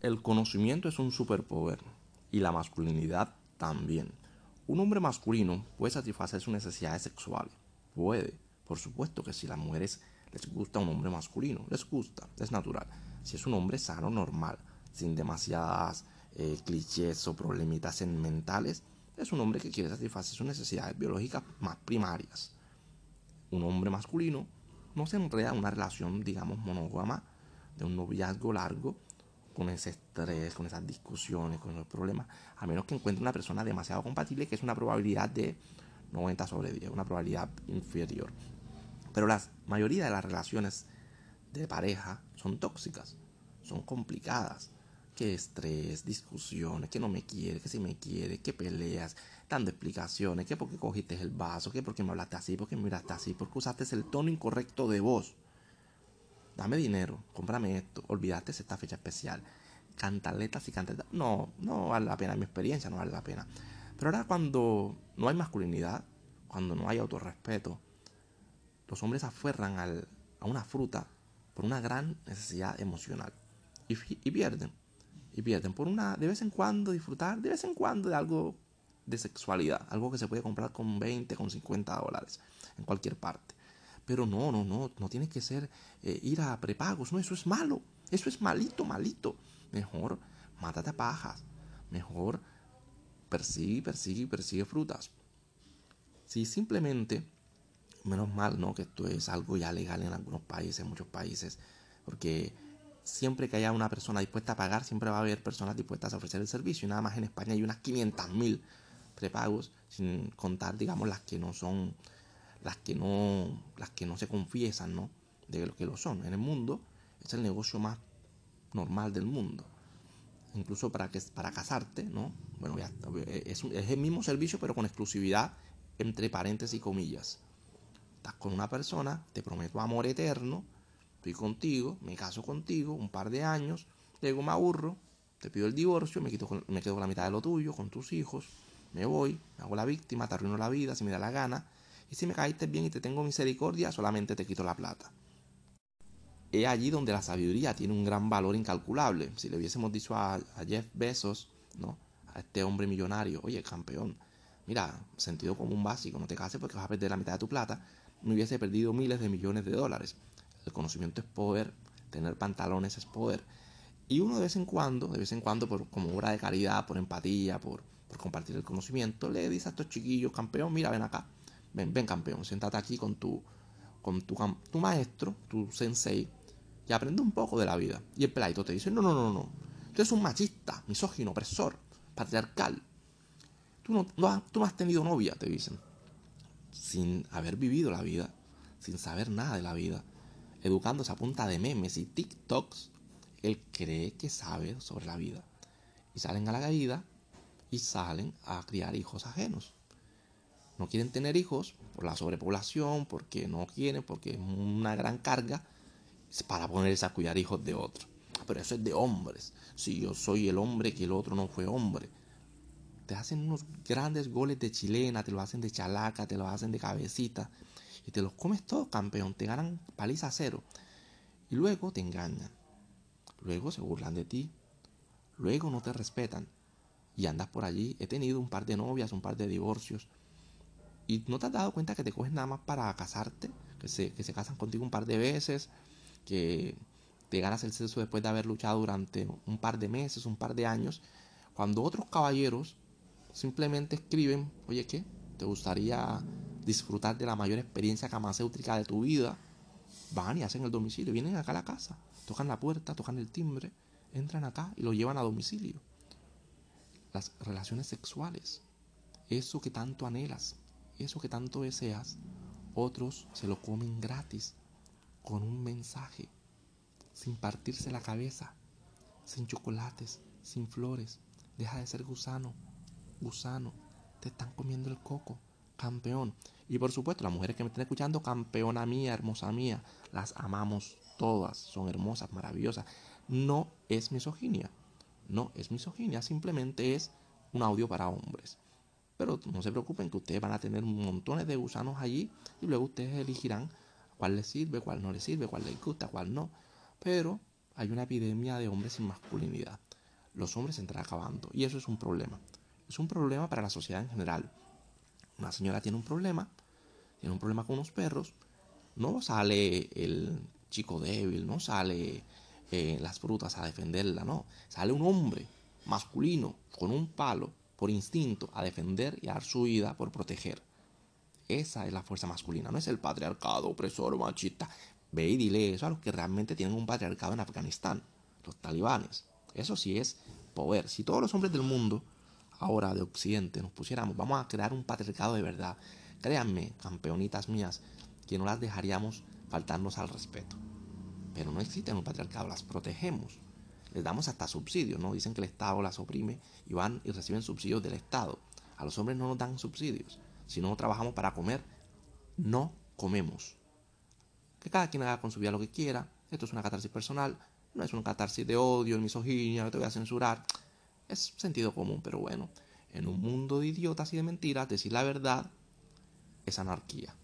El conocimiento es un superpoder y la masculinidad también. Un hombre masculino puede satisfacer sus necesidades sexuales. Puede. Por supuesto que si las mujeres les gusta un hombre masculino, les gusta, es natural. Si es un hombre sano, normal, sin demasiadas eh, clichés o problemitas mentales, es un hombre que quiere satisfacer sus necesidades biológicas más primarias. Un hombre masculino no se enreda en una relación, digamos, monógama, de un noviazgo largo, con ese estrés, con esas discusiones, con esos problemas, a menos que encuentre una persona demasiado compatible, que es una probabilidad de 90 sobre 10, una probabilidad inferior. Pero la mayoría de las relaciones de pareja son tóxicas, son complicadas. Que estrés, discusiones, que no me quiere, que si me quiere, que peleas, dando explicaciones, que porque cogiste el vaso, que porque me hablaste así, porque me miraste así, porque usaste el tono incorrecto de voz dame dinero, cómprame esto, olvidaste esta fecha especial, cantaletas y cantaletas. No, no vale la pena, mi experiencia no vale la pena. Pero ahora cuando no hay masculinidad, cuando no hay autorrespeto, los hombres aferran a una fruta por una gran necesidad emocional y, y pierden. Y pierden por una, de vez en cuando, disfrutar de vez en cuando de algo de sexualidad, algo que se puede comprar con 20, con 50 dólares en cualquier parte. Pero no, no, no, no tiene que ser eh, ir a prepagos, no, eso es malo, eso es malito, malito. Mejor mátate a pajas, mejor persigue, persigue, persigue frutas. Si simplemente, menos mal, ¿no? Que esto es algo ya legal en algunos países, en muchos países, porque siempre que haya una persona dispuesta a pagar, siempre va a haber personas dispuestas a ofrecer el servicio. Y nada más en España hay unas 500 mil prepagos, sin contar, digamos, las que no son las que no, las que no se confiesan, ¿no? De lo que lo son. En el mundo es el negocio más normal del mundo. Incluso para, que, para casarte, ¿no? Bueno, ya, es, es el mismo servicio, pero con exclusividad entre paréntesis y comillas. Estás con una persona, te prometo amor eterno, estoy contigo, me caso contigo, un par de años, luego me aburro, te pido el divorcio, me, quito me quedo con la mitad de lo tuyo, con tus hijos, me voy, me hago la víctima, te arruino la vida si me da la gana, y si me caíste bien y te tengo misericordia, solamente te quito la plata. Es allí donde la sabiduría tiene un gran valor incalculable. Si le hubiésemos dicho a, Jeff Bezos, ¿no? A este hombre millonario, oye, campeón, mira, sentido común básico, no te cases porque vas a perder la mitad de tu plata, no hubiese perdido miles de millones de dólares. El conocimiento es poder, tener pantalones es poder. Y uno de vez en cuando, de vez en cuando, por, como obra de caridad, por empatía, por, por compartir el conocimiento, le dice a estos chiquillos, campeón, mira, ven acá, ven, ven campeón, siéntate aquí con tu, con tu, tu maestro, tu sensei, y aprende un poco de la vida. Y el peladito te dice, no, no, no, no, tú eres un machista, misógino, opresor, patriarcal. Tú no, no, tú no has tenido novia, te dicen. Sin haber vivido la vida, sin saber nada de la vida, educándose a punta de memes y TikToks, él cree que sabe sobre la vida. Y salen a la vida y salen a criar hijos ajenos no quieren tener hijos por la sobrepoblación, porque no quieren, porque es una gran carga para ponerse a cuidar hijos de otros. Pero eso es de hombres. Si yo soy el hombre que el otro no fue hombre. Te hacen unos grandes goles de chilena, te lo hacen de chalaca, te lo hacen de cabecita. Y te los comes todo, campeón. Te ganan paliza cero. Y luego te engañan. Luego se burlan de ti. Luego no te respetan. Y andas por allí. He tenido un par de novias, un par de divorcios y no te has dado cuenta que te coges nada más para casarte, que se, que se casan contigo un par de veces, que te ganas el sexo después de haber luchado durante un par de meses, un par de años, cuando otros caballeros simplemente escriben, oye, ¿qué? ¿Te gustaría disfrutar de la mayor experiencia farmacéutica de tu vida? Van y hacen el domicilio, vienen acá a la casa, tocan la puerta, tocan el timbre, entran acá y lo llevan a domicilio. Las relaciones sexuales, eso que tanto anhelas, eso que tanto deseas, otros se lo comen gratis, con un mensaje, sin partirse la cabeza, sin chocolates, sin flores. Deja de ser gusano, gusano, te están comiendo el coco, campeón. Y por supuesto, las mujeres que me están escuchando, campeona mía, hermosa mía, las amamos todas, son hermosas, maravillosas. No es misoginia, no es misoginia, simplemente es un audio para hombres. Pero no se preocupen que ustedes van a tener montones de gusanos allí y luego ustedes elegirán cuál les sirve, cuál no les sirve, cuál les gusta, cuál no. Pero hay una epidemia de hombres sin masculinidad. los hombres se están acabando. Y eso es un problema. Es un problema para la sociedad en general. Una señora tiene un problema, tiene un problema con unos perros, no sale el chico débil, no sale eh, las frutas a defenderla, no. Sale un hombre masculino con un palo por instinto a defender y a dar su vida por proteger. Esa es la fuerza masculina, no es el patriarcado opresor machista. Ve y dile eso a los que realmente tienen un patriarcado en Afganistán, los talibanes. Eso sí es poder. Si todos los hombres del mundo, ahora de Occidente, nos pusiéramos, vamos a crear un patriarcado de verdad. Créanme, campeonitas mías, que no las dejaríamos faltarnos al respeto. Pero no existe un patriarcado, las protegemos. Les damos hasta subsidios, ¿no? Dicen que el Estado las oprime y van y reciben subsidios del Estado. A los hombres no nos dan subsidios. Si no trabajamos para comer, no comemos. Que cada quien haga con su vida lo que quiera. Esto es una catarsis personal. No es una catarsis de odio, de misoginia, no te voy a censurar. Es sentido común, pero bueno. En un mundo de idiotas y de mentiras, decir la verdad es anarquía.